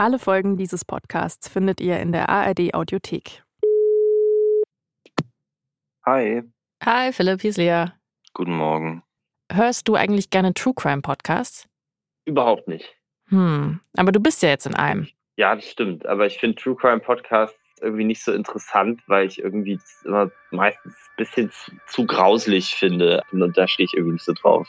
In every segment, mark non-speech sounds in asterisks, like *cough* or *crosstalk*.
Alle Folgen dieses Podcasts findet ihr in der ARD Audiothek. Hi. Hi, Philipp, hier ist Lea. Guten Morgen. Hörst du eigentlich gerne True Crime Podcasts? Überhaupt nicht. Hm, aber du bist ja jetzt in einem. Ja, das stimmt. Aber ich finde True Crime Podcasts irgendwie nicht so interessant, weil ich irgendwie immer meistens ein bisschen zu, zu grauselig finde. Und da stehe ich irgendwie nicht so drauf.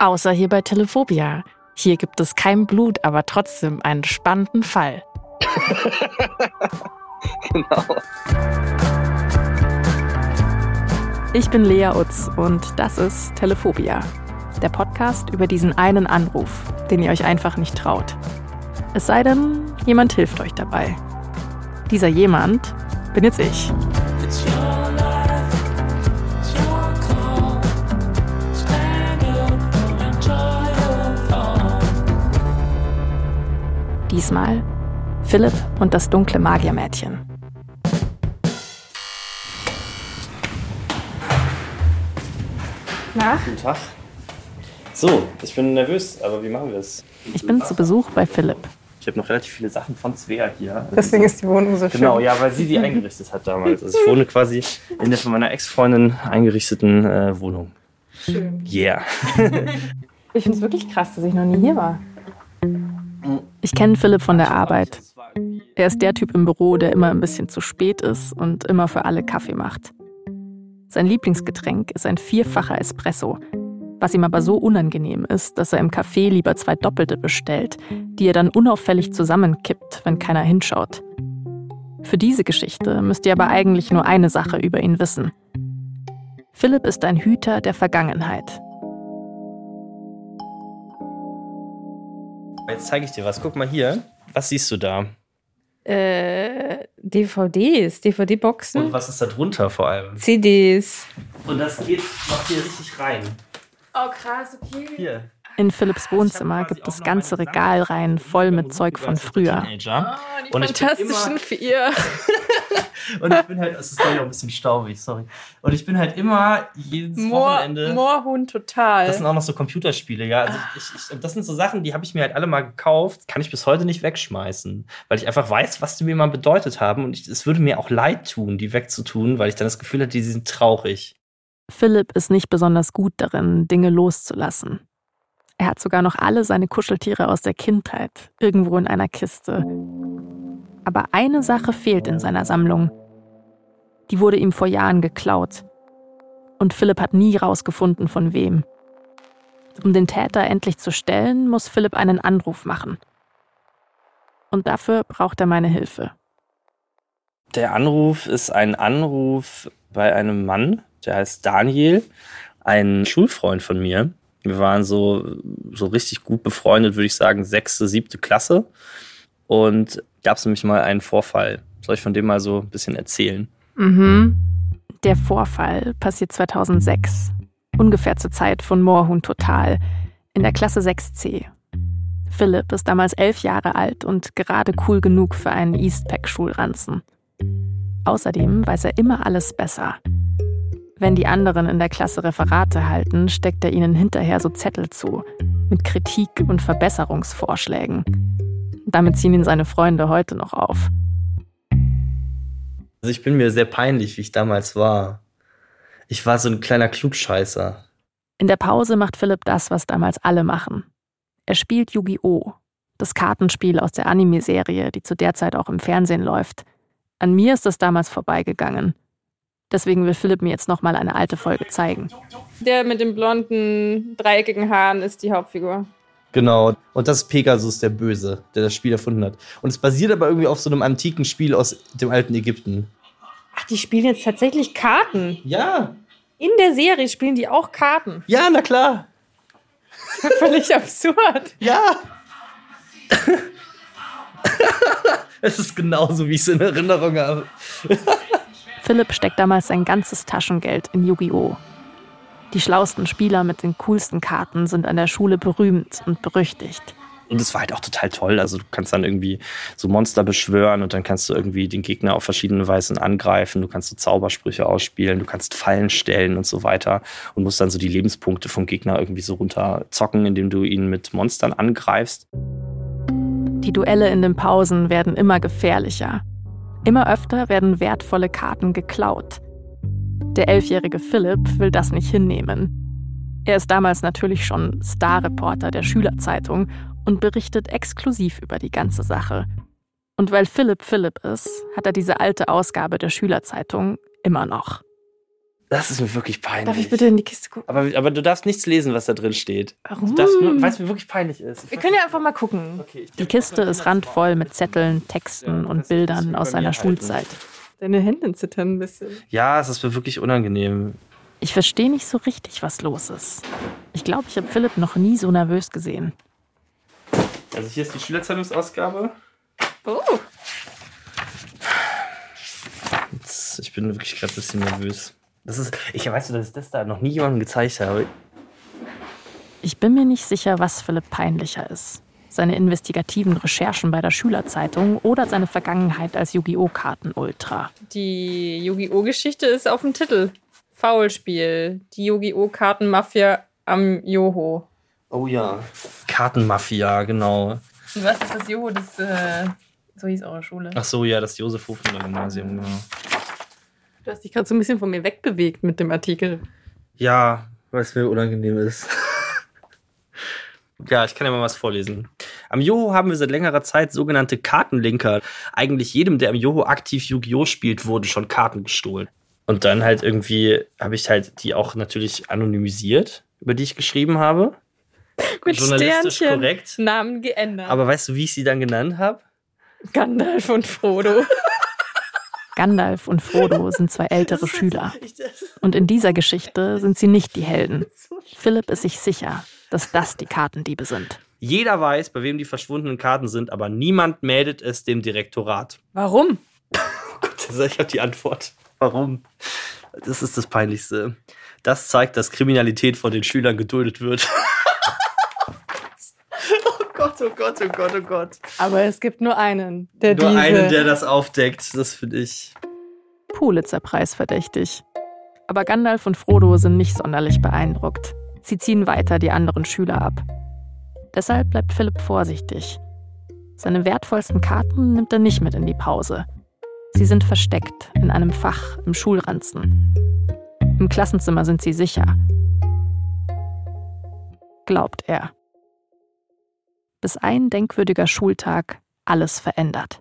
Außer hier bei Telephobia. Hier gibt es kein Blut, aber trotzdem einen spannenden Fall. *laughs* genau. Ich bin Lea Utz und das ist Telephobia, der Podcast über diesen einen Anruf, den ihr euch einfach nicht traut. Es sei denn, jemand hilft euch dabei. Dieser jemand bin jetzt ich. Diesmal Philipp und das dunkle Magiermädchen. Na? Guten Tag. So, ich bin nervös, aber wie machen wir es? Ich bin zu Besuch bei Philipp. Ich habe noch relativ viele Sachen von Svea hier. Deswegen ist die Wohnung so schön. Genau, ja, weil sie die eingerichtet hat damals. Also ich wohne quasi in der von meiner Ex-Freundin eingerichteten äh, Wohnung. Schön. Yeah. *laughs* Ich finde es wirklich krass, dass ich noch nie hier war. Ich kenne Philipp von der Arbeit. Er ist der Typ im Büro, der immer ein bisschen zu spät ist und immer für alle Kaffee macht. Sein Lieblingsgetränk ist ein vierfacher Espresso, was ihm aber so unangenehm ist, dass er im Café lieber zwei Doppelte bestellt, die er dann unauffällig zusammenkippt, wenn keiner hinschaut. Für diese Geschichte müsst ihr aber eigentlich nur eine Sache über ihn wissen. Philipp ist ein Hüter der Vergangenheit. Jetzt zeige ich dir was. Guck mal hier. Was siehst du da? Äh, DVDs, DVD-Boxen, Und was ist da drunter vor allem? CDs. Und das geht noch hier richtig rein. Oh, krass, okay. Hier. In Philipps Wohnzimmer gibt es ganze Regalreihen voll mit Zeug von früher. Teenager. Die Und ich bin fantastischen vier. *laughs* Und ich bin halt, es ist glaube ich auch ein bisschen staubig, sorry. Und ich bin halt immer jedes Moor, Wochenende. Moorhuhn total. Das sind auch noch so Computerspiele, ja. Also ich, ich, das sind so Sachen, die habe ich mir halt alle mal gekauft, kann ich bis heute nicht wegschmeißen, weil ich einfach weiß, was die mir mal bedeutet haben und ich, es würde mir auch leid tun, die wegzutun, weil ich dann das Gefühl hatte, die sind traurig. Philipp ist nicht besonders gut darin, Dinge loszulassen. Er hat sogar noch alle seine Kuscheltiere aus der Kindheit irgendwo in einer Kiste. Aber eine Sache fehlt in seiner Sammlung. Die wurde ihm vor Jahren geklaut. Und Philipp hat nie rausgefunden, von wem. Um den Täter endlich zu stellen, muss Philipp einen Anruf machen. Und dafür braucht er meine Hilfe. Der Anruf ist ein Anruf bei einem Mann, der heißt Daniel, ein Schulfreund von mir. Wir waren so, so richtig gut befreundet, würde ich sagen, sechste, siebte Klasse. Und gab es nämlich mal einen Vorfall. Soll ich von dem mal so ein bisschen erzählen? Mhm. Der Vorfall passiert 2006, ungefähr zur Zeit von Moorhuhn Total, in der Klasse 6c. Philipp ist damals elf Jahre alt und gerade cool genug für einen Eastpack-Schulranzen. Außerdem weiß er immer alles besser. Wenn die anderen in der Klasse Referate halten, steckt er ihnen hinterher so Zettel zu, mit Kritik und Verbesserungsvorschlägen. Damit ziehen ihn seine Freunde heute noch auf. Also ich bin mir sehr peinlich, wie ich damals war. Ich war so ein kleiner Klugscheißer. In der Pause macht Philipp das, was damals alle machen. Er spielt Yu-Gi-Oh!, das Kartenspiel aus der Anime-Serie, die zu der Zeit auch im Fernsehen läuft. An mir ist das damals vorbeigegangen. Deswegen will Philipp mir jetzt nochmal eine alte Folge zeigen. Der mit den blonden, dreieckigen Haaren ist die Hauptfigur. Genau. Und das ist Pegasus, der Böse, der das Spiel erfunden hat. Und es basiert aber irgendwie auf so einem antiken Spiel aus dem alten Ägypten. Ach, die spielen jetzt tatsächlich Karten. Ja. In der Serie spielen die auch Karten. Ja, na klar. *laughs* Völlig absurd. Ja. *laughs* es ist genauso, wie ich es in Erinnerung habe. *laughs* Philipp steckt damals sein ganzes Taschengeld in Yu-Gi-Oh! Die schlauesten Spieler mit den coolsten Karten sind an der Schule berühmt und berüchtigt. Und es war halt auch total toll. Also du kannst dann irgendwie so Monster beschwören und dann kannst du irgendwie den Gegner auf verschiedene Weisen angreifen. Du kannst so Zaubersprüche ausspielen, du kannst Fallen stellen und so weiter und musst dann so die Lebenspunkte vom Gegner irgendwie so runterzocken, indem du ihn mit Monstern angreifst. Die Duelle in den Pausen werden immer gefährlicher. Immer öfter werden wertvolle Karten geklaut. Der elfjährige Philipp will das nicht hinnehmen. Er ist damals natürlich schon Starreporter der Schülerzeitung und berichtet exklusiv über die ganze Sache. Und weil Philipp Philipp ist, hat er diese alte Ausgabe der Schülerzeitung immer noch. Das ist mir wirklich peinlich. Darf ich bitte in die Kiste gucken? aber, aber du darfst nichts lesen, was da drin steht. Warum? Weil es mir wirklich peinlich ist. Wir können ja einfach mal gucken. Okay, ich- Die Kiste ist randvoll mit Zetteln, Texten und Bildern aus seiner Schulzeit. Deine Hände zittern ein bisschen. Ja, es ist mir wirklich unangenehm. Ich verstehe nicht so richtig, was los ist. Ich glaube, ich habe Philipp noch nie so nervös gesehen. Also hier ist die Schülerzeitungsausgabe. Oh, Jetzt- Ich bin wirklich gerade ein bisschen nervös. Das ist, ich weiß, dass ich das da noch nie jemandem gezeigt habe. Ich bin mir nicht sicher, was Philipp peinlicher ist. Seine investigativen Recherchen bei der Schülerzeitung oder seine Vergangenheit als Yu-Gi-Oh! Karten-Ultra. die Yu-Gi-Oh! Geschichte ist auf dem Titel. Foulspiel. Die Yu-Gi-Oh! Kartenmafia am Joho. Oh ja. Kartenmafia, genau. Und was ist das Joho? Das, äh, so hieß eure Schule. Ach so, ja, das Josef Hofmüller Gymnasium, genau. Du hast dich gerade so ein bisschen von mir wegbewegt mit dem Artikel. Ja, weil es mir unangenehm ist. *laughs* ja, ich kann ja mal was vorlesen. Am Joho haben wir seit längerer Zeit sogenannte Kartenlinker. Eigentlich jedem, der am Joho aktiv Yu-Gi-Oh! spielt, wurden schon Karten gestohlen. Und dann halt irgendwie habe ich halt die auch natürlich anonymisiert, über die ich geschrieben habe. Mit Journalistisch Sternchen. korrekt. Namen geändert. Aber weißt du, wie ich sie dann genannt habe? Gandalf und Frodo. *laughs* Gandalf und Frodo *laughs* sind zwei ältere Schüler. Und in dieser Geschichte sind sie nicht die Helden. Philipp ist sich sicher, dass das die Kartendiebe sind. Jeder weiß, bei wem die verschwundenen Karten sind, aber niemand meldet es dem Direktorat. Warum? Gott, ich habe die Antwort. Warum? Das ist das Peinlichste. Das zeigt, dass Kriminalität von den Schülern geduldet wird. *laughs* oh Gott, oh Gott, oh Gott, oh Gott. Aber es gibt nur einen, der Nur diese... einen, der das aufdeckt. Das finde ich. Pulitzer-Preis verdächtig. Aber Gandalf und Frodo sind nicht sonderlich beeindruckt. Sie ziehen weiter die anderen Schüler ab. Deshalb bleibt Philipp vorsichtig. Seine wertvollsten Karten nimmt er nicht mit in die Pause. Sie sind versteckt in einem Fach im Schulranzen. Im Klassenzimmer sind sie sicher. Glaubt er. Bis ein denkwürdiger Schultag alles verändert.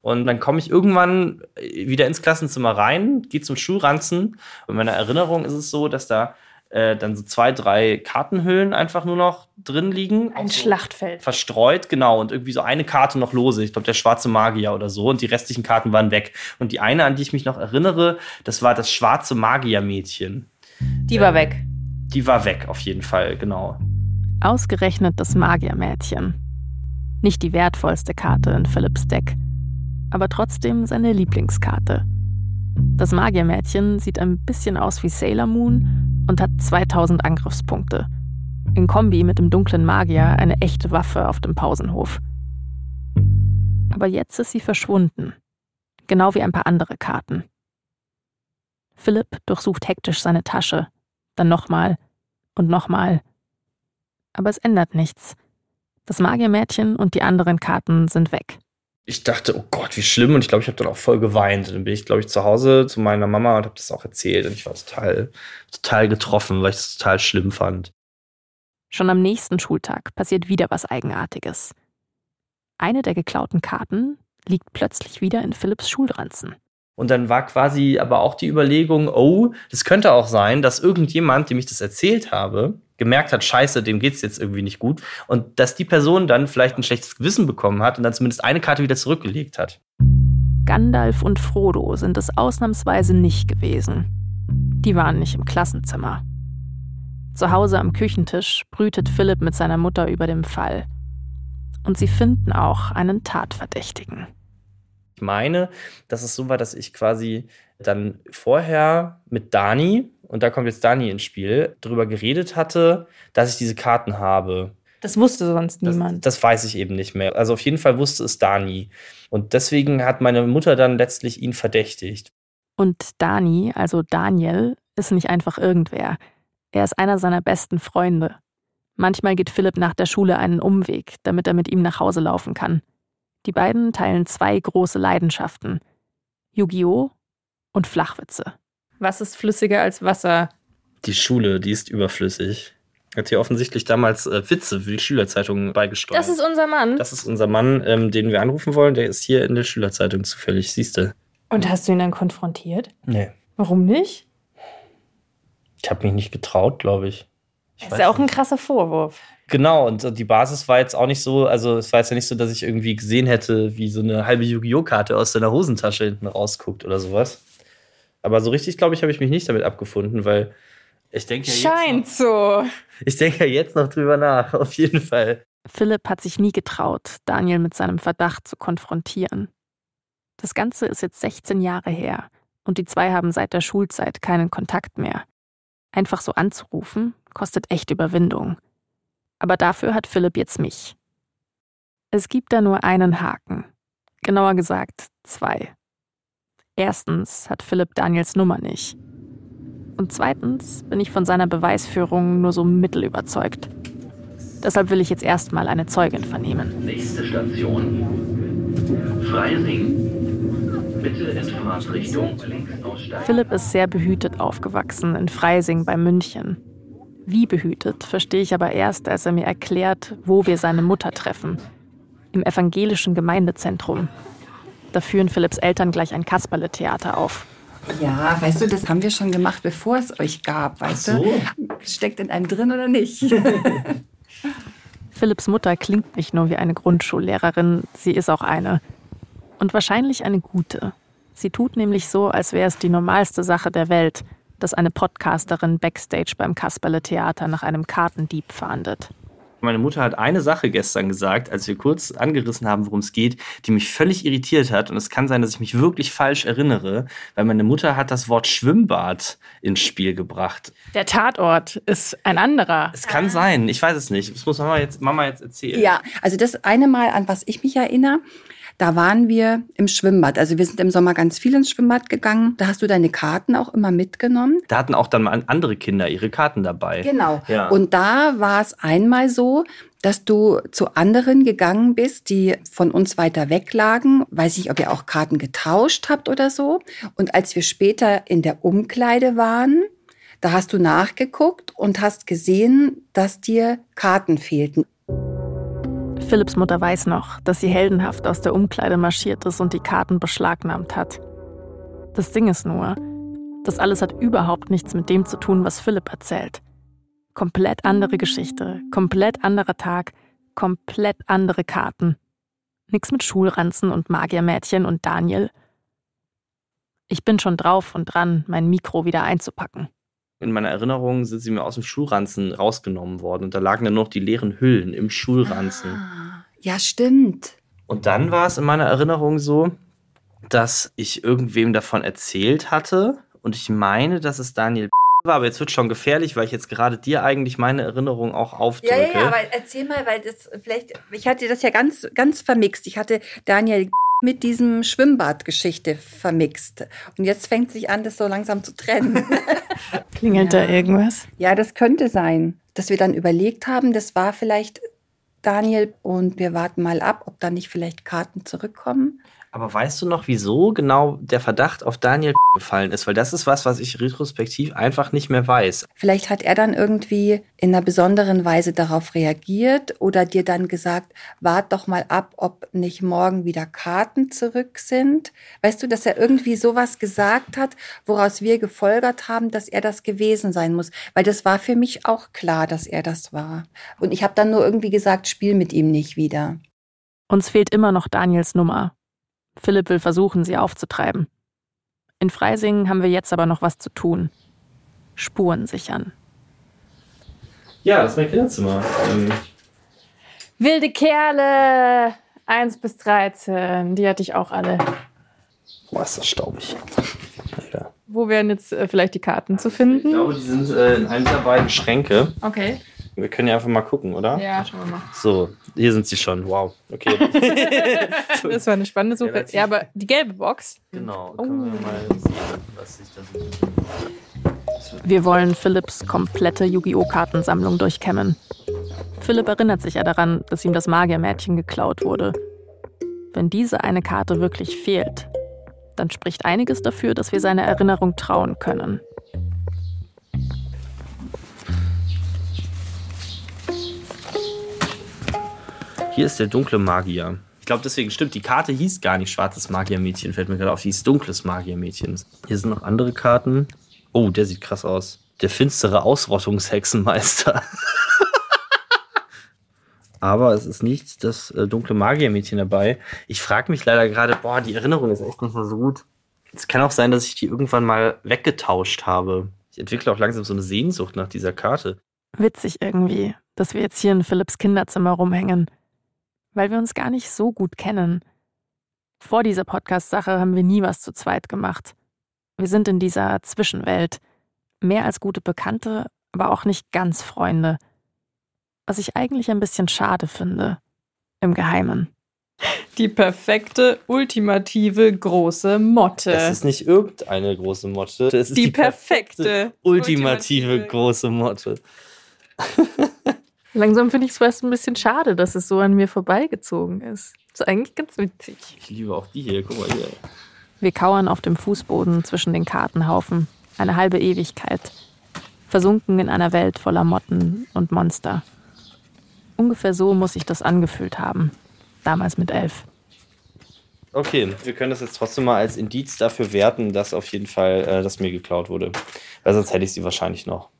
Und dann komme ich irgendwann wieder ins Klassenzimmer rein, gehe zum Schulranzen. Und in meiner Erinnerung ist es so, dass da äh, dann so zwei, drei Kartenhüllen einfach nur noch drin liegen. Ein so Schlachtfeld. verstreut, genau, und irgendwie so eine Karte noch lose. Ich glaube, der schwarze Magier oder so. Und die restlichen Karten waren weg. Und die eine, an die ich mich noch erinnere, das war das schwarze Magiermädchen. Die war weg. Die war weg, auf jeden Fall, genau. Ausgerechnet das Magiermädchen. Nicht die wertvollste Karte in Philipps Deck, aber trotzdem seine Lieblingskarte. Das Magiermädchen sieht ein bisschen aus wie Sailor Moon und hat 2000 Angriffspunkte. In Kombi mit dem dunklen Magier eine echte Waffe auf dem Pausenhof. Aber jetzt ist sie verschwunden. Genau wie ein paar andere Karten. Philipp durchsucht hektisch seine Tasche, dann nochmal und nochmal. Aber es ändert nichts. Das Magiermädchen und die anderen Karten sind weg. Ich dachte, oh Gott, wie schlimm. Und ich glaube, ich habe dann auch voll geweint. Und dann bin ich, glaube ich, zu Hause zu meiner Mama und habe das auch erzählt. Und ich war total, total getroffen, weil ich es total schlimm fand. Schon am nächsten Schultag passiert wieder was Eigenartiges. Eine der geklauten Karten liegt plötzlich wieder in Philipps Schulranzen. Und dann war quasi aber auch die Überlegung, oh, das könnte auch sein, dass irgendjemand, dem ich das erzählt habe, gemerkt hat, scheiße, dem geht's jetzt irgendwie nicht gut. Und dass die Person dann vielleicht ein schlechtes Gewissen bekommen hat und dann zumindest eine Karte wieder zurückgelegt hat. Gandalf und Frodo sind es ausnahmsweise nicht gewesen. Die waren nicht im Klassenzimmer. Zu Hause am Küchentisch brütet Philipp mit seiner Mutter über den Fall. Und sie finden auch einen Tatverdächtigen. Ich meine, dass es so war, dass ich quasi dann vorher mit Dani, und da kommt jetzt Dani ins Spiel, darüber geredet hatte, dass ich diese Karten habe. Das wusste sonst Das, niemand. das weiß ich eben nicht mehr. Also auf jeden Fall wusste es Dani. Und deswegen hat meine Mutter dann letztlich ihn verdächtigt. Und Dani, also Daniel, ist nicht einfach irgendwer. Er ist einer seiner besten Freunde. Manchmal geht Philipp nach der Schule einen Umweg, damit er mit ihm nach Hause laufen kann. Die beiden teilen zwei große Leidenschaften: Yu-Gi-Oh! und Flachwitze. Was ist flüssiger als Wasser? Die Schule, die ist überflüssig. Hat hier offensichtlich damals äh, Witze für die Schülerzeitung beigesteuert. Das ist unser Mann. Das ist unser Mann, ähm, den wir anrufen wollen. Der ist hier in der Schülerzeitung zufällig, siehst du. Und hast du ihn dann konfrontiert? Nee. Warum nicht? Ich habe mich nicht getraut, glaube ich. Ich Das ist ja auch ein krasser Vorwurf. Genau, und die Basis war jetzt auch nicht so, also es war jetzt ja nicht so, dass ich irgendwie gesehen hätte, wie so eine halbe Yu-Gi-Oh! Karte aus deiner Hosentasche hinten rausguckt oder sowas. Aber so richtig, glaube ich, habe ich mich nicht damit abgefunden, weil ich denke ja jetzt Scheint so. noch, ich denke ja jetzt noch drüber nach, auf jeden Fall. Philipp hat sich nie getraut, Daniel mit seinem Verdacht zu konfrontieren. Das Ganze ist jetzt 16 Jahre her und die zwei haben seit der Schulzeit keinen Kontakt mehr. Einfach so anzurufen, kostet echt Überwindung. Aber dafür hat Philipp jetzt mich. Es gibt da nur einen Haken. Genauer gesagt zwei. Erstens hat Philipp Daniels Nummer nicht. Und zweitens bin ich von seiner Beweisführung nur so mittel überzeugt. Deshalb will ich jetzt erstmal eine Zeugin vernehmen. Nächste Station. Freising. Bitte in Fahrtrichtung links aussteigen. Philipp ist sehr behütet aufgewachsen in Freising bei München. Wie behütet, verstehe ich aber erst, als er mir erklärt, wo wir seine Mutter treffen. Im evangelischen Gemeindezentrum. Da führen Philipps Eltern gleich ein Kasperle-Theater auf. Ja, weißt du, das haben wir schon gemacht, bevor es euch gab, weißt Ach so. du? Steckt in einem drin oder nicht? *laughs* Philipps Mutter klingt nicht nur wie eine Grundschullehrerin, sie ist auch eine. Und wahrscheinlich eine gute. Sie tut nämlich so, als wäre es die normalste Sache der Welt, dass eine Podcasterin backstage beim Kasperle-Theater nach einem Kartendieb fahndet. Meine Mutter hat eine Sache gestern gesagt, als wir kurz angerissen haben, worum es geht, die mich völlig irritiert hat. Und es kann sein, dass ich mich wirklich falsch erinnere, weil meine Mutter hat das Wort Schwimmbad ins Spiel gebracht. Der Tatort ist ein anderer. Es kann sein, ich weiß es nicht. Das muss Mama jetzt, Mama jetzt erzählen. ja, also das eine Mal, an was ich mich erinnere, da waren wir im Schwimmbad. Also wir sind im Sommer ganz viel ins Schwimmbad gegangen. Da hast du deine Karten auch immer mitgenommen. Da hatten auch dann mal andere Kinder ihre Karten dabei. Genau. Ja. Und da war es einmal so, dass du zu anderen gegangen bist, die von uns weiter weg lagen. Weiß ich, ob ihr auch Karten getauscht habt oder so. Und als wir später in der Umkleide waren, da hast du nachgeguckt und hast gesehen, dass dir Karten fehlten. Philipps Mutter weiß noch, dass sie heldenhaft aus der Umkleide marschiert ist und die Karten beschlagnahmt hat. Das Ding ist nur, das alles hat überhaupt nichts mit dem zu tun, was Philipp erzählt. Komplett andere Geschichte, komplett anderer Tag, komplett andere Karten. Nix mit Schulranzen und Magiermädchen und Daniel. Ich bin schon drauf und dran, mein Mikro wieder einzupacken. In meiner Erinnerung sind sie mir aus dem Schulranzen rausgenommen worden und da lagen dann noch die leeren Hüllen im Schulranzen. Ah, ja, stimmt. Und dann war es in meiner Erinnerung so, dass ich irgendwem davon erzählt hatte und ich meine, dass es Daniel war, aber jetzt wird schon gefährlich, weil ich jetzt gerade dir eigentlich meine Erinnerung auch aufdrücke. Ja, ja, ja, weil erzähl mal, weil das vielleicht, ich hatte das ja ganz, ganz vermixt. Ich hatte Daniel mit diesem Schwimmbadgeschichte vermixt. Und jetzt fängt sich an, das so langsam zu trennen. *laughs* *laughs* Klingelt da irgendwas? ja, das könnte sein, dass wir dann überlegt haben, das war vielleicht Daniel und wir warten mal ab, ob da nicht vielleicht Karten zurückkommen. Aber weißt du noch, wieso genau der Verdacht auf Daniel gefallen ist? Weil das ist was, was ich retrospektiv einfach nicht mehr weiß. Vielleicht hat er dann irgendwie in einer besonderen Weise darauf reagiert oder dir dann gesagt, wart doch mal ab, ob nicht morgen wieder Karten zurück sind. Weißt du, dass er irgendwie sowas gesagt hat, woraus wir gefolgert haben, dass er das gewesen sein muss. Weil das war für mich auch klar, dass er das war. Und ich habe dann nur irgendwie gesagt, spiel mit ihm nicht wieder. Uns fehlt immer noch Daniels Nummer. Philipp will versuchen, sie aufzutreiben. In Freising haben wir jetzt aber noch was zu tun. Spuren sichern. Ja, das ist mein Kinderzimmer. Ähm, Wilde Kerle 1 bis 13. Die hatte ich auch alle. boah, ist das staubig. Alter. Wo wären jetzt äh, vielleicht die Karten zu Ich finden? glaube, die sind äh, in einem der beiden Schränke. Okay. Wir können ja einfach mal gucken, oder? Ja, schauen wir mal. So, hier sind sie schon. Wow. Okay. *laughs* *laughs* Das war eine spannende Suche. Relativ. Ja, aber die gelbe Box. genau. Oh. Können wir mal sehen, was sich da so. Wir wollen Philipps komplette Yu-Gi-Oh! Kartensammlung durchkämmen. Philipp erinnert sich ja daran, dass ihm das Magiermädchen geklaut wurde. Wenn diese eine Karte wirklich fehlt, dann spricht einiges dafür, dass wir seiner Erinnerung trauen können. Hier ist der dunkle Magier. Ich glaube, deswegen stimmt, die Karte hieß gar nicht schwarzes Magiermädchen, fällt mir gerade auf, die hieß dunkles Magiermädchen. Hier sind noch andere Karten. Oh, der sieht krass aus. Der finstere Ausrottungshexenmeister. *laughs* Aber es ist nicht das äh, dunkle Magiermädchen dabei. Ich frage mich leider gerade, boah, die Erinnerung ist echt nicht mehr so gut. Es kann auch sein, dass ich die irgendwann mal weggetauscht habe. Ich entwickle auch langsam so eine Sehnsucht nach dieser Karte. Witzig irgendwie, dass wir jetzt hier in Philipps Kinderzimmer rumhängen. Weil wir uns gar nicht so gut kennen. Vor dieser Podcast-Sache haben wir nie was zu zweit gemacht. Wir sind in dieser Zwischenwelt. Mehr als gute Bekannte, aber auch nicht ganz Freunde. Was ich eigentlich ein bisschen schade finde. Im Geheimen. Die perfekte, ultimative, große Motte. Es ist nicht irgendeine große Motte. Es ist die, die, perfekte, ultimative, ultimative- große Motte. *laughs* Langsam finde ich es fast ein bisschen schade, dass es so an mir vorbeigezogen ist. Ist eigentlich ganz witzig. Ich liebe auch die hier. Guck mal hier. Wir kauern auf dem Fußboden zwischen den Kartenhaufen. Eine halbe Ewigkeit. Versunken in einer Welt voller Motten und Monster. Ungefähr so muss sich das angefühlt haben. Damals mit elf. Okay, wir können das jetzt trotzdem mal als Indiz dafür werten, dass auf jeden Fall äh, das mir geklaut wurde. Weil sonst hätte ich sie wahrscheinlich noch.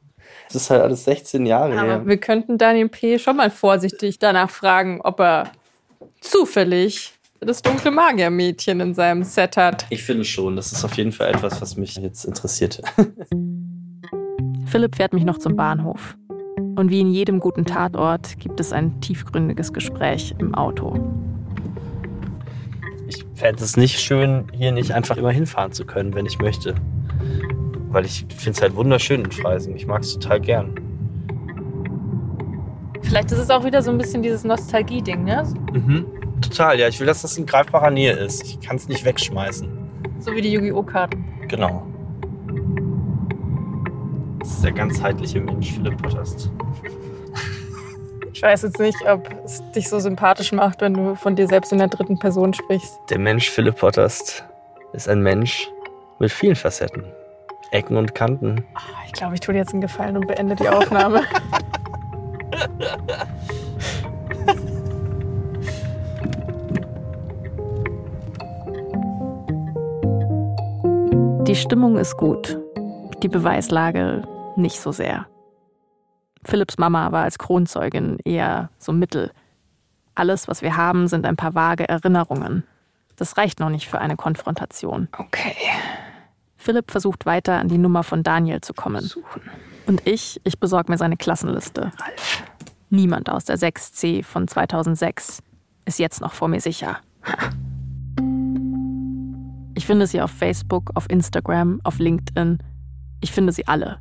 Das ist halt alles 16 Jahre her. Aber wir könnten Daniel P. schon mal vorsichtig danach fragen, ob er zufällig das dunkle Magiermädchen in seinem Set hat. Ich finde schon, das ist auf jeden Fall etwas, was mich jetzt interessiert. *laughs* Philipp fährt mich noch zum Bahnhof. Und wie in jedem guten Tatort gibt es ein tiefgründiges Gespräch im Auto. Ich fände es nicht schön, hier nicht einfach immer hinfahren zu können, wenn ich möchte. Weil ich finde es halt wunderschön in Freising. Ich mag es total gern. Vielleicht ist es auch wieder so ein bisschen dieses Nostalgie-Ding, ne? Mhm. Total, ja. Ich will, dass das in greifbarer Nähe ist. Ich kann es nicht wegschmeißen. So wie die Yu-Gi-Oh!-Karten. Genau. Das ist der ganzheitliche Mensch, Philipp Potterst. Ich weiß jetzt nicht, ob es dich so sympathisch macht, wenn du von dir selbst in der dritten Person sprichst. Der Mensch Philipp Potterst ist ein Mensch mit vielen Facetten. Ecken und Kanten. Ich glaube, ich tue dir jetzt einen Gefallen und beende die Aufnahme. *laughs* Die Stimmung ist gut. Die Beweislage nicht so sehr. Philipps Mama war als Kronzeugin eher so mittel. Alles, was wir haben, sind ein paar vage Erinnerungen. Das reicht noch nicht für eine Konfrontation. Okay. Philipp versucht weiter an die Nummer von Daniel zu kommen. Und ich, ich besorge mir seine Klassenliste. Ralf. Niemand aus der 6C von 2006 ist jetzt noch vor mir sicher. Ich finde sie auf Facebook, auf Instagram, auf LinkedIn. Ich finde sie alle.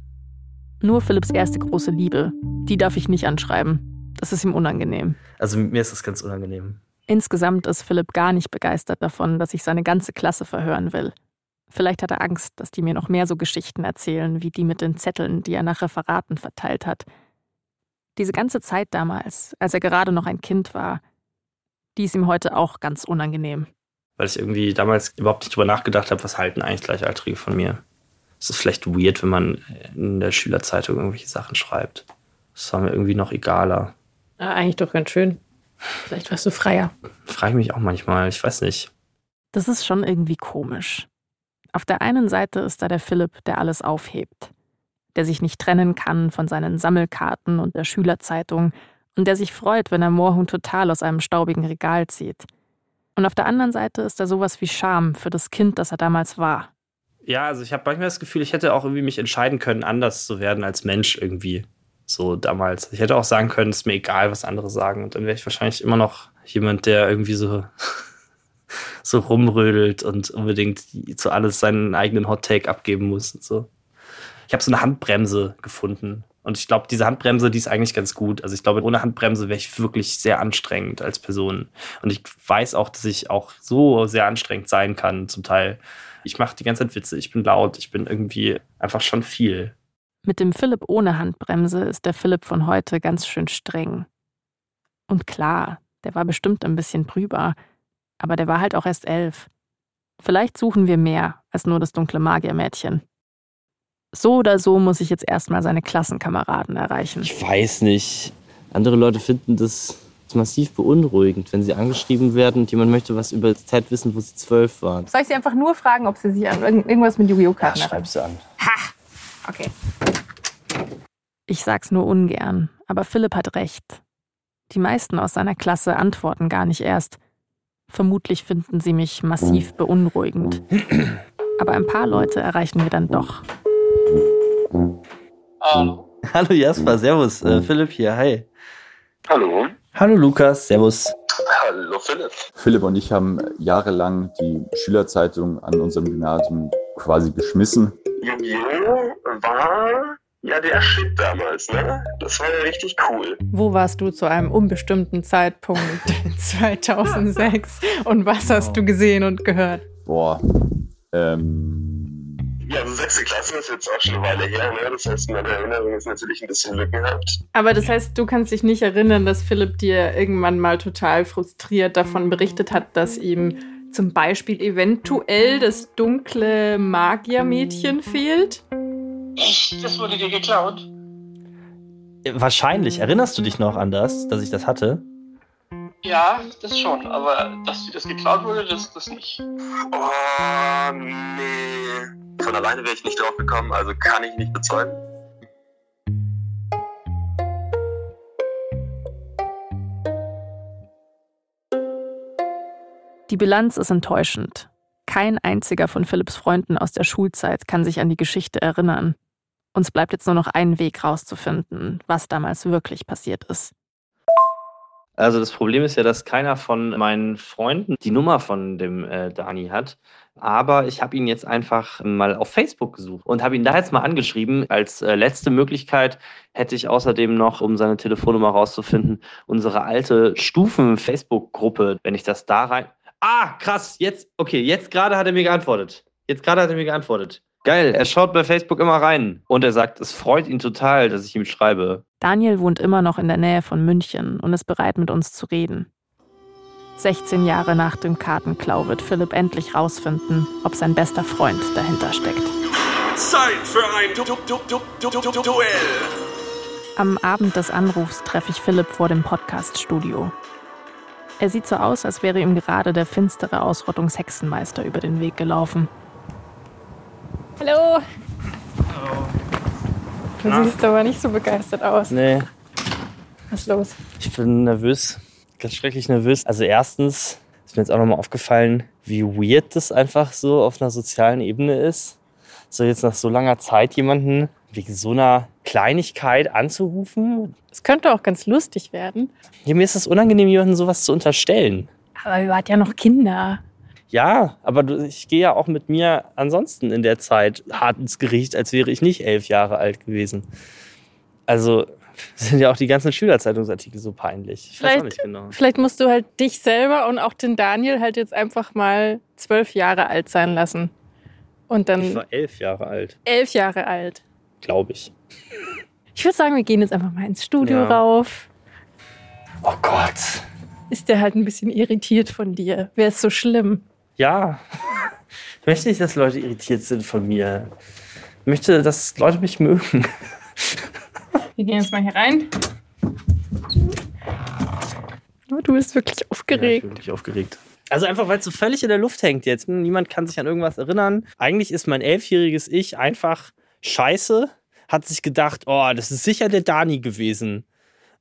Nur Philipps erste große Liebe, die darf ich nicht anschreiben. Das ist ihm unangenehm. Also mir ist das ganz unangenehm. Insgesamt ist Philipp gar nicht begeistert davon, dass ich seine ganze Klasse verhören will. Vielleicht hat er Angst, dass die mir noch mehr so Geschichten erzählen, wie die mit den Zetteln, die er nach Referaten verteilt hat. Diese ganze Zeit damals, als er gerade noch ein Kind war, die ist ihm heute auch ganz unangenehm. Weil ich irgendwie damals überhaupt nicht drüber nachgedacht habe, was halten eigentlich Gleichaltrige von mir. Es ist vielleicht weird, wenn man in der Schülerzeitung irgendwelche Sachen schreibt. Das war mir irgendwie noch egaler. Ah, eigentlich doch ganz schön. Vielleicht warst du freier. Frage ich mich auch manchmal, ich weiß nicht. Das ist schon irgendwie komisch. Auf der einen Seite ist da der Philipp, der alles aufhebt, der sich nicht trennen kann von seinen Sammelkarten und der Schülerzeitung und der sich freut, wenn er Moorhuhn total aus einem staubigen Regal zieht. Und auf der anderen Seite ist da sowas wie Scham für das Kind, das er damals war. Ja, also ich habe manchmal das Gefühl, ich hätte auch irgendwie mich entscheiden können, anders zu werden als Mensch irgendwie. So damals. Ich hätte auch sagen können, es ist mir egal, was andere sagen. Und dann wäre ich wahrscheinlich immer noch jemand, der irgendwie so, so rumrödelt und unbedingt zu alles seinen eigenen Hot Take abgeben muss und so. Ich habe so eine Handbremse gefunden. Und ich glaube, diese Handbremse, die ist eigentlich ganz gut. Also ich glaube, ohne Handbremse wäre ich wirklich sehr anstrengend als Person. Und ich weiß auch, dass ich auch so sehr anstrengend sein kann, zum Teil. Ich mache die ganze Zeit Witze, ich bin laut, ich bin irgendwie einfach schon viel. Mit dem Philipp ohne Handbremse ist der Philipp von heute ganz schön streng. Und klar, der war bestimmt ein bisschen drüber. Aber der war halt auch erst elf. Vielleicht suchen wir mehr als nur das dunkle Magiermädchen. So oder so muss ich jetzt erstmal seine Klassenkameraden erreichen. Ich weiß nicht. Andere Leute finden das massiv beunruhigend, wenn sie angeschrieben werden und jemand möchte was über die Zeit wissen, wo sie zwölf waren. Soll ich sie einfach nur fragen, ob sie sich an irgend- irgendwas mit Yu-Gi-Oh! Ja, Karten erinnern? schreib sie an. Okay. Ich sag's nur ungern, aber Philipp hat recht. Die meisten aus seiner Klasse antworten gar nicht erst. Vermutlich finden sie mich massiv beunruhigend. Aber ein paar Leute erreichen wir dann doch. Hallo. Hallo Jasper, servus. Äh, Philipp hier, hi. Hallo. Hallo Lukas, servus. Hallo Philipp. Philipp und ich haben jahrelang die Schülerzeitung an unserem Gymnasium quasi geschmissen. Yu-Gi-Oh! war ja der Shit damals, ne? Das war ja richtig cool. Wo warst du zu einem unbestimmten Zeitpunkt *laughs* 2006 und was hast du gesehen und gehört? Boah, ähm, Ja, also sechste Klasse ist jetzt auch schon eine Weile her, ne? Das heißt, meine Erinnerung ist natürlich ein bisschen lückenhaft. Aber das heißt, du kannst dich nicht erinnern, dass Philipp dir irgendwann mal total frustriert davon berichtet hat, dass ihm zum Beispiel eventuell das dunkle Magiermädchen fehlt? Echt? Das wurde dir geklaut? Wahrscheinlich. Erinnerst du dich noch an das, dass ich das hatte? Ja, das schon, aber dass dir das geklaut wurde, das, das nicht. Oh, nee. Von alleine wäre ich nicht drauf gekommen, also kann ich nicht bezeugen. Die Bilanz ist enttäuschend. Kein einziger von Philipps Freunden aus der Schulzeit kann sich an die Geschichte erinnern. Uns bleibt jetzt nur noch ein Weg rauszufinden, was damals wirklich passiert ist. Also das Problem ist ja, dass keiner von meinen Freunden die Nummer von dem äh, Dani hat. Aber ich habe ihn jetzt einfach mal auf Facebook gesucht und habe ihn da jetzt mal angeschrieben. Als äh, letzte Möglichkeit hätte ich außerdem noch, um seine Telefonnummer rauszufinden, unsere alte Stufen-Facebook-Gruppe, wenn ich das da rein. Ah, krass, jetzt, okay, jetzt gerade hat er mir geantwortet. Jetzt gerade hat er mir geantwortet. Geil, er schaut bei Facebook immer rein und er sagt, es freut ihn total, dass ich ihm schreibe. Daniel wohnt immer noch in der Nähe von München und ist bereit, mit uns zu reden. 16 Jahre nach dem Kartenklau wird Philipp endlich rausfinden, ob sein bester Freund dahinter steckt. Zeit für ein du du du du du du Duell. Am Abend des Anrufs treffe ich Philipp vor dem Podcast-Studio. Er sieht so aus, als wäre ihm gerade der finstere Ausrottungshexenmeister über den Weg gelaufen. Hallo. Du siehst aber nicht so begeistert aus. Nee, Was ist los? Ich bin nervös, ganz schrecklich nervös. Also erstens ist mir jetzt auch nochmal aufgefallen, wie weird das einfach so auf einer sozialen Ebene ist. So jetzt nach so langer Zeit jemanden wegen so einer Kleinigkeit anzurufen. Es könnte auch ganz lustig werden. Ja, mir ist es unangenehm, jemandem sowas zu unterstellen. Aber wir waren ja noch Kinder. Ja, aber du, ich gehe ja auch mit mir ansonsten in der Zeit hart ins Gericht, als wäre ich nicht elf Jahre alt gewesen. Also *laughs* sind ja auch die ganzen Schülerzeitungsartikel so peinlich. Ich weiß auch Vielleicht- nicht genau. Vielleicht musst du halt dich selber und auch den Daniel halt jetzt einfach mal zwölf Jahre alt sein lassen. Und Ich dann war elf Jahre alt, elf Jahre alt. glaube ich. Ich würde sagen, wir gehen jetzt einfach mal ins Studio Ja. rauf. Oh Gott. Ist der halt ein bisschen irritiert von dir? Wäre es so schlimm? Ja. Ich möchte nicht, dass Leute irritiert sind von mir. Ich möchte, dass Leute mich mögen. Wir gehen jetzt mal hier rein. Oh, du bist wirklich Ja, ich aufgeregt. bin wirklich aufgeregt. Also einfach, weil es so völlig in der Luft hängt jetzt. Niemand kann sich an irgendwas erinnern. Eigentlich ist mein elfjähriges Ich einfach scheiße, hat sich gedacht, oh, das ist sicher der Dani gewesen.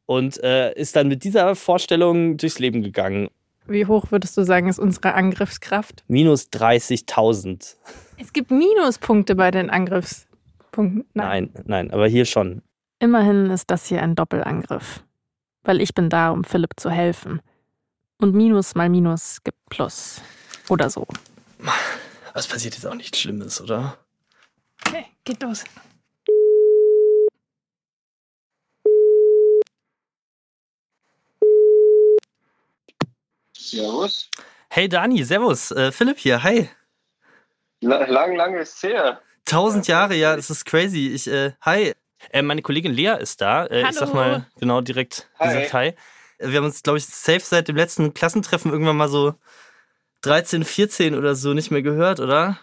Und äh, ist dann mit dieser Vorstellung durchs Leben gegangen. Wie hoch würdest du sagen, ist unsere Angriffskraft? Minus 30.000. Es gibt Minuspunkte bei den Angriffspunkten. Nein, nein, aber hier schon. Immerhin ist das hier ein Doppelangriff. Weil ich bin da, um Philipp zu helfen. Und Minus mal Minus gibt Plus. Oder so. Aber es passiert jetzt auch nichts Schlimmes, oder? Okay, geht los. Servus. Hey Dani, servus. Äh, Philipp hier, hi. La lang, lang ist her. Tausend Jahre, ja, das ist crazy. Ich, äh, hi. Äh, meine Kollegin Lea ist da. Äh, ich sag Hallo. mal genau direkt Hi. gesagt hi. Wir haben uns, glaube ich, safe seit dem letzten Klassentreffen irgendwann mal so 13, 14 oder so nicht mehr gehört, oder?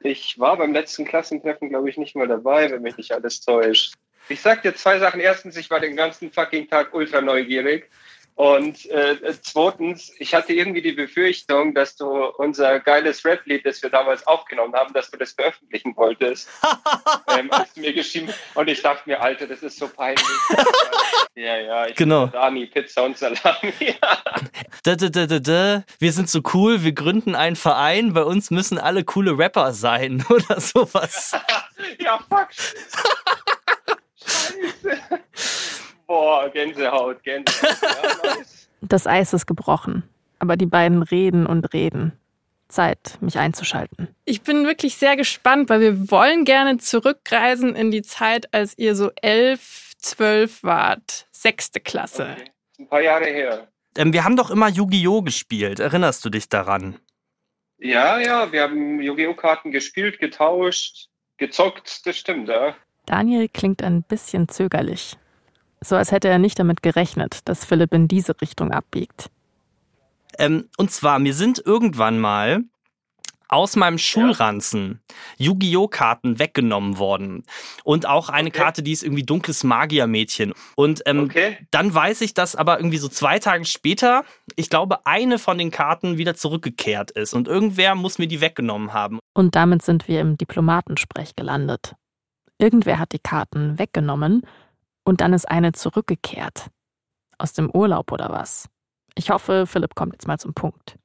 Ich war beim letzten Klassentreffen, glaube ich, nicht mal dabei, wenn mich nicht alles täuscht. Ich sag dir zwei Sachen. Erstens, ich war den ganzen fucking Tag ultra neugierig. Und äh, zweitens, ich hatte irgendwie die Befürchtung, dass du unser geiles Rap-Lied, das wir damals aufgenommen haben, dass du das veröffentlichen wolltest. *laughs* ähm, als du mir geschrieben Und ich dachte mir, Alter, das ist so peinlich. *laughs* ja, ja, ich Genau. bin Dani, Pizza und Salami. *laughs* Da, da, da, da, da. Wir sind so cool, wir gründen einen Verein, bei uns müssen alle coole Rapper sein oder sowas. ja, fuck. Boah, Gänsehaut, Gänsehaut. Ja, nice. Das Eis ist gebrochen, aber die beiden reden und reden. Zeit, mich einzuschalten. Ich bin wirklich sehr gespannt, weil wir wollen gerne zurückreisen in die Zeit, als ihr so elf, zwölf wart. Sechste Klasse. Okay. Ein paar Jahre her. Ähm, wir haben doch immer Yu-Gi-Oh! gespielt. Erinnerst du dich daran? Ja, ja, wir haben Yu-Gi-Oh! Karten gespielt, getauscht, gezockt, das stimmt, ja. Daniel klingt ein bisschen zögerlich. So als hätte er nicht damit gerechnet, dass Philipp in diese Richtung abbiegt. Ähm, und zwar, mir sind irgendwann mal aus meinem Schulranzen Yu-Gi-Oh! Karten weggenommen worden. Und auch eine Okay. Karte, die ist irgendwie dunkles Magiermädchen. Und ähm, Okay. dann weiß ich, dass aber irgendwie so zwei Tage später, ich glaube, eine von den Karten wieder zurückgekehrt ist. Und irgendwer muss mir die weggenommen haben. Und damit sind wir im Diplomatensprech gelandet. Irgendwer hat die Karten weggenommen und dann ist eine zurückgekehrt. Aus dem Urlaub oder was? Ich hoffe, Philipp kommt jetzt mal zum Punkt.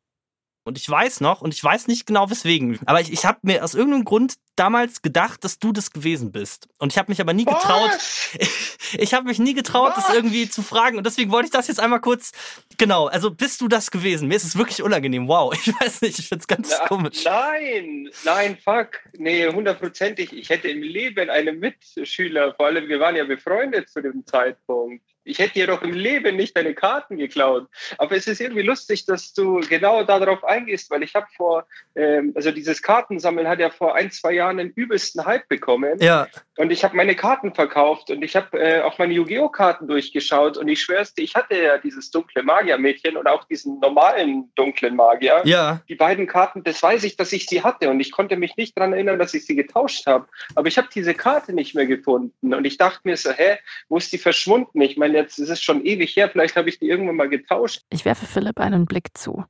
Und ich weiß noch, und ich weiß nicht genau weswegen, aber ich, ich habe mir aus irgendeinem Grund damals gedacht, dass du das gewesen bist. Und ich habe mich aber nie getraut, Was? *laughs* ich habe mich nie getraut, das Was? irgendwie zu fragen. Und deswegen wollte ich das jetzt einmal kurz, genau, also bist du das gewesen? Mir ist es wirklich unangenehm. Wow, *laughs* ich weiß nicht, ich find's ganz Na, komisch. Nein, nein, fuck. Nee, hundertprozentig. Ich hätte im Leben einen Mitschüler, vor allem wir waren ja befreundet zu dem Zeitpunkt. Ich hätte dir doch im Leben nicht deine Karten geklaut. Aber es ist irgendwie lustig, dass du genau darauf eingehst, weil ich habe vor, ähm, also dieses Kartensammeln hat ja vor ein, zwei Jahren den übelsten Hype bekommen. Ja, Und ich habe meine Karten verkauft und ich habe äh, auch meine Yu-Gi-Oh! Karten durchgeschaut und ich schwör's dir, ich hatte ja dieses dunkle Magiermädchen und auch diesen normalen dunklen Magier ja. die beiden Karten, das weiß ich, dass ich sie hatte und ich konnte mich nicht daran erinnern, dass ich sie getauscht habe. Aber ich habe diese Karte nicht mehr gefunden und ich dachte mir so, hä, wo ist die verschwunden? Ich meine, jetzt ist es schon ewig her, vielleicht habe ich die irgendwann mal getauscht. Ich werfe Philipp einen Blick zu.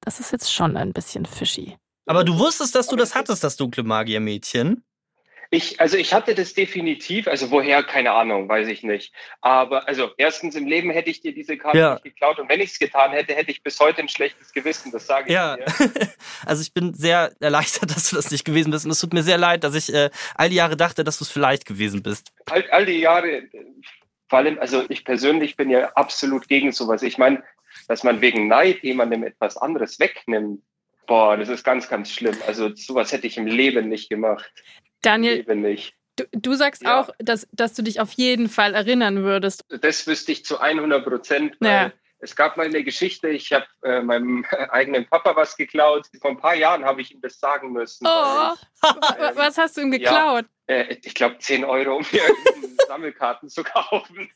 Das ist jetzt schon ein bisschen fishy. Aber du wusstest, dass du das hattest, das dunkle Magiermädchen. Ich, also ich hatte das definitiv, also woher, keine Ahnung, weiß ich nicht. Aber also erstens im Leben hätte ich dir diese Karte Ja. nicht geklaut und wenn ich es getan hätte, hätte ich bis heute ein schlechtes Gewissen, das sage ich Ja, dir. *laughs* also ich bin sehr erleichtert, *laughs* dass du das nicht gewesen bist. Und es tut mir sehr leid, dass ich äh, all die Jahre dachte, dass du es vielleicht gewesen bist. all, all die Jahre, vor allem, also ich persönlich bin ja absolut gegen sowas. Ich meine, dass man wegen Neid jemandem etwas anderes wegnimmt, boah, das ist ganz, ganz schlimm. Also sowas hätte ich im Leben nicht gemacht. Im Daniel, Leben nicht. du, du sagst Ja. auch, dass, dass du dich auf jeden Fall erinnern würdest. Das wüsste ich zu 100 Prozent. weil Ja. Es gab mal eine Geschichte, ich habe äh, meinem *laughs* eigenen Papa was geklaut. Vor ein paar Jahren habe ich ihm das sagen müssen. Oh, weil wa- *laughs* was hast du ihm geklaut? ich, äh, ich glaube 10 Euro, um mir *laughs* Sammelkarten zu kaufen.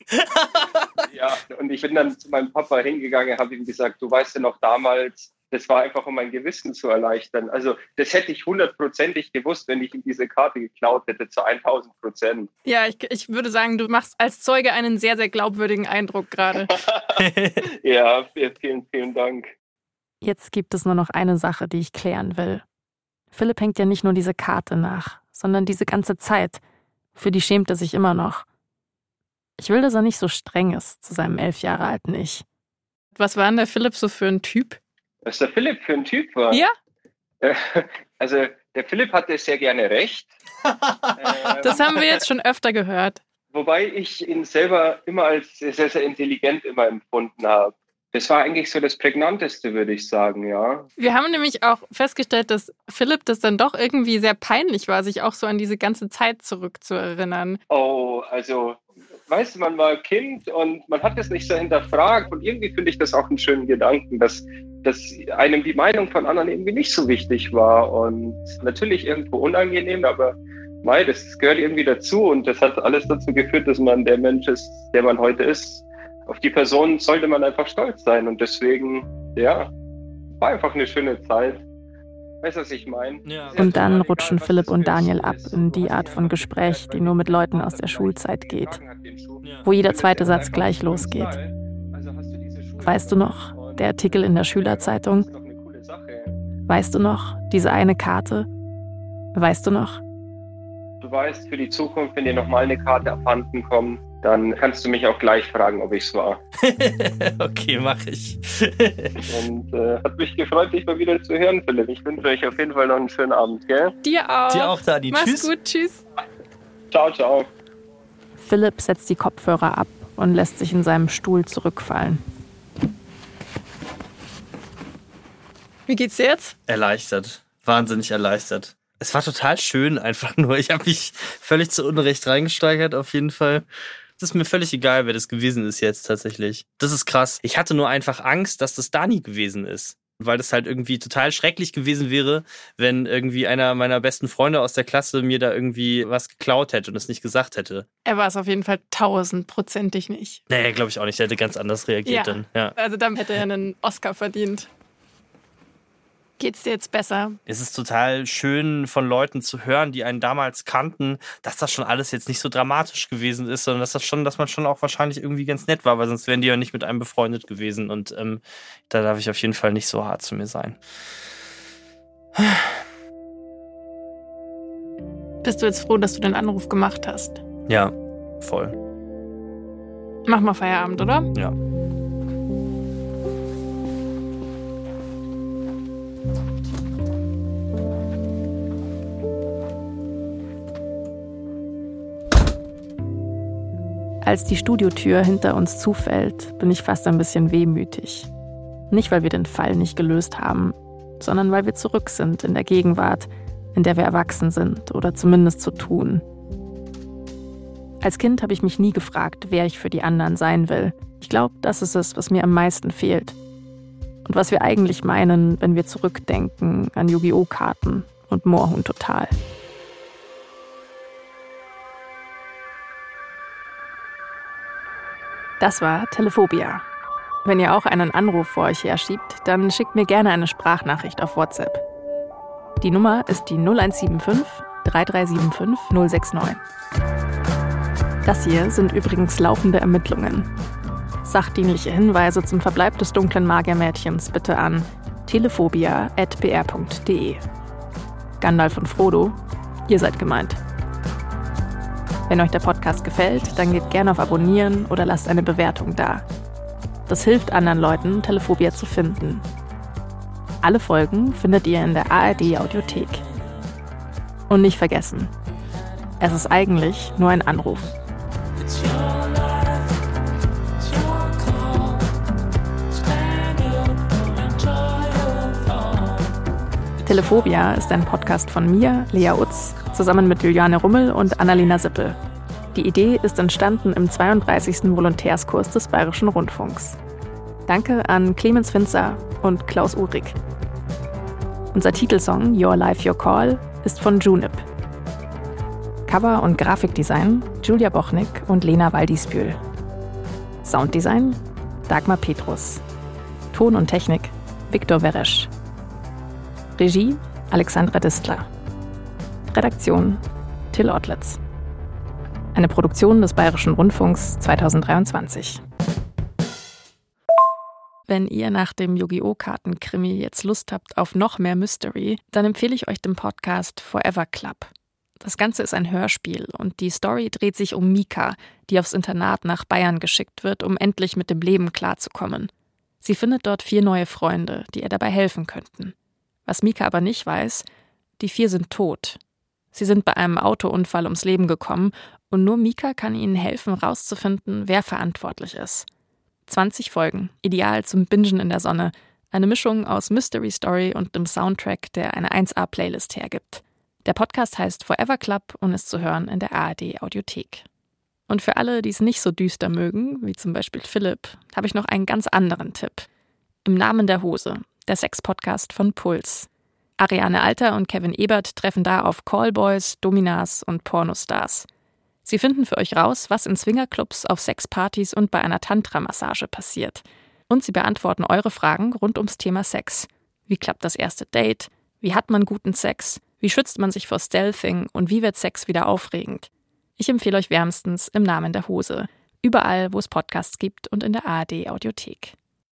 ja, und ich bin dann zu meinem Papa hingegangen, habe ihm gesagt, du weißt ja noch damals, das war einfach, um mein Gewissen zu erleichtern. Also das hätte ich hundertprozentig gewusst, wenn ich ihm diese Karte geklaut hätte, zu 1000 Prozent. Ja, ich, ich würde sagen, du machst als Zeuge einen sehr, sehr glaubwürdigen Eindruck gerade. *laughs* *laughs* Ja, vielen, vielen Dank. Jetzt gibt es nur noch eine Sache, die ich klären will. Philipp hängt ja nicht nur diese Karte nach, sondern diese ganze Zeit. Für die schämt er sich immer noch. Ich will, dass er nicht so streng ist zu seinem elf Jahre alten Ich. Was war denn der Philipp so für ein Typ? Was der Philipp für ein Typ war. Ja? *laughs* Also der Philipp hatte sehr gerne recht. *laughs* Das haben wir jetzt schon öfter gehört. Wobei ich ihn selber immer als sehr, sehr intelligent immer empfunden habe. Das war eigentlich so das Prägnanteste, würde ich sagen, ja. Wir haben nämlich auch festgestellt, dass Philipp das dann doch irgendwie sehr peinlich war, sich auch so an diese ganze Zeit zurückzuerinnern. Oh, also, weißt du, man war Kind und man hat es nicht so hinterfragt und irgendwie finde ich das auch einen schönen Gedanken, dass, dass einem die Meinung von anderen irgendwie nicht so wichtig war und natürlich irgendwo unangenehm, aber mei, das gehört irgendwie dazu und das hat alles dazu geführt, dass man der Mensch ist, der man heute ist. Auf die Person sollte man einfach stolz sein und deswegen, ja, war einfach eine schöne Zeit. Weißt du, was ich meine? Ja. Und dann rutschen Philipp und Daniel ab in die Art von Gespräch, die nur mit Leuten aus der Schulzeit geht, wo jeder zweite Satz gleich losgeht. Weißt du noch, der Artikel in der Schülerzeitung? Weißt du noch, diese eine Karte? Weißt du noch? Du weißt, für die Zukunft, wenn dir nochmal eine Karte abhanden kommt, dann kannst du mich auch gleich fragen, ob ich es war. *laughs* okay, mach ich. Und äh, hat mich gefreut, dich mal wieder zu hören, Philipp. Ich wünsche euch auf jeden Fall noch einen schönen Abend, gell? Dir auch. Dir auch, Dani. Mach's Tschüss. gut, tschüss. Ciao, ciao. Philipp setzt die Kopfhörer ab und lässt sich in seinem Stuhl zurückfallen. Wie geht's dir jetzt? Erleichtert. Wahnsinnig erleichtert. Es war total schön, einfach nur. Ich habe mich völlig zu Unrecht reingesteigert, auf jeden Fall. Es ist mir völlig egal, wer das gewesen ist jetzt tatsächlich. Das ist krass. Ich hatte nur einfach Angst, dass das Dani gewesen ist. Weil das halt irgendwie total schrecklich gewesen wäre, wenn irgendwie einer meiner besten Freunde aus der Klasse mir da irgendwie was geklaut hätte und es nicht gesagt hätte. Er war es auf jeden Fall tausendprozentig nicht. Naja, glaube ich auch nicht. Der hätte ganz anders reagiert Ja. dann. Ja. Also dann hätte er einen Oscar verdient. Geht's dir jetzt besser? Es ist total schön von Leuten zu hören, die einen damals kannten, dass das schon alles jetzt nicht so dramatisch gewesen ist, sondern dass das schon, dass man schon auch wahrscheinlich irgendwie ganz nett war, weil sonst wären die ja nicht mit einem befreundet gewesen. Und ähm, da darf ich auf jeden Fall nicht so hart zu mir sein. Bist du jetzt froh, dass du den Anruf gemacht hast? Ja, voll. Mach mal Feierabend, oder? Ja. Als die Studiotür hinter uns zufällt, bin ich fast ein bisschen wehmütig. Nicht, weil wir den Fall nicht gelöst haben, sondern weil wir zurück sind in der Gegenwart, in der wir erwachsen sind oder zumindest so tun. Als Kind habe ich mich nie gefragt, wer ich für die anderen sein will. Ich glaube, das ist es, was mir am meisten fehlt. Und was wir eigentlich meinen, wenn wir zurückdenken an Yu-Gi-Oh! Karten und Moorhuhn Total. Das war Telephobia. Wenn ihr auch einen Anruf vor euch herschiebt, dann schickt mir gerne eine Sprachnachricht auf WhatsApp. Die Nummer ist die 0175 3375 069. Das hier sind übrigens laufende Ermittlungen. Sachdienliche Hinweise zum Verbleib des dunklen Magiermädchens bitte an telephobia.br.de. Gandalf und Frodo, ihr seid gemeint. Wenn euch der Podcast gefällt, dann gebt gerne auf Abonnieren oder lasst eine Bewertung da. Das hilft anderen Leuten, Telephobia zu finden. Alle Folgen findet ihr in der ARD Audiothek. Und nicht vergessen, es ist eigentlich nur ein Anruf. Telephobia ist ein Podcast von mir, Lea Utz, zusammen mit Juliane Rummel und Annalena Sippel. Die Idee ist entstanden im 32. Volontärskurs des Bayerischen Rundfunks. Danke an Clemens Finzer und Klaus Uhrig. Unser Titelsong Your Life, Your Call ist von Junip. Cover und Grafikdesign Julia Bochnik und Lena Waldispül. Sounddesign Dagmar Petrus. Ton und Technik Viktor Weresch. Regie Alexandra Distler. Redaktion Till Ottlitz. Eine Produktion des Bayerischen Rundfunks 2023. Wenn ihr nach dem Yu-Gi-Oh! Kartenkrimi jetzt Lust habt auf noch mehr Mystery, dann empfehle ich euch den Podcast Forever Club. Das Ganze ist ein Hörspiel und die Story dreht sich um Mika, die aufs Internat nach Bayern geschickt wird, um endlich mit dem Leben klarzukommen. Sie findet dort vier neue Freunde, die ihr dabei helfen könnten. Was Mika aber nicht weiß, die vier sind tot. Sie sind bei einem Autounfall ums Leben gekommen und nur Mika kann ihnen helfen, rauszufinden, wer verantwortlich ist. 20 Folgen, ideal zum Bingen in der Sonne. Eine Mischung aus Mystery Story und dem Soundtrack, der eine 1A-Playlist hergibt. Der Podcast heißt Forever Club und ist zu hören in der ARD Audiothek. Und für alle, die es nicht so düster mögen, wie zum Beispiel Philipp, habe ich noch einen ganz anderen Tipp. Im Namen der Hose, der Sex-Podcast von Puls. Ariane Alter und Kevin Ebert treffen da auf Callboys, Dominas und Pornostars. Sie finden für euch raus, was in Swingerclubs, auf Sexpartys und bei einer Tantra-Massage passiert. Und sie beantworten eure Fragen rund ums Thema Sex. Wie klappt das erste Date? Wie hat man guten Sex? Wie schützt man sich vor Stealthing? Und wie wird Sex wieder aufregend? Ich empfehle euch wärmstens im Namen der Hose. Überall, wo es Podcasts gibt und in der ARD Audiothek.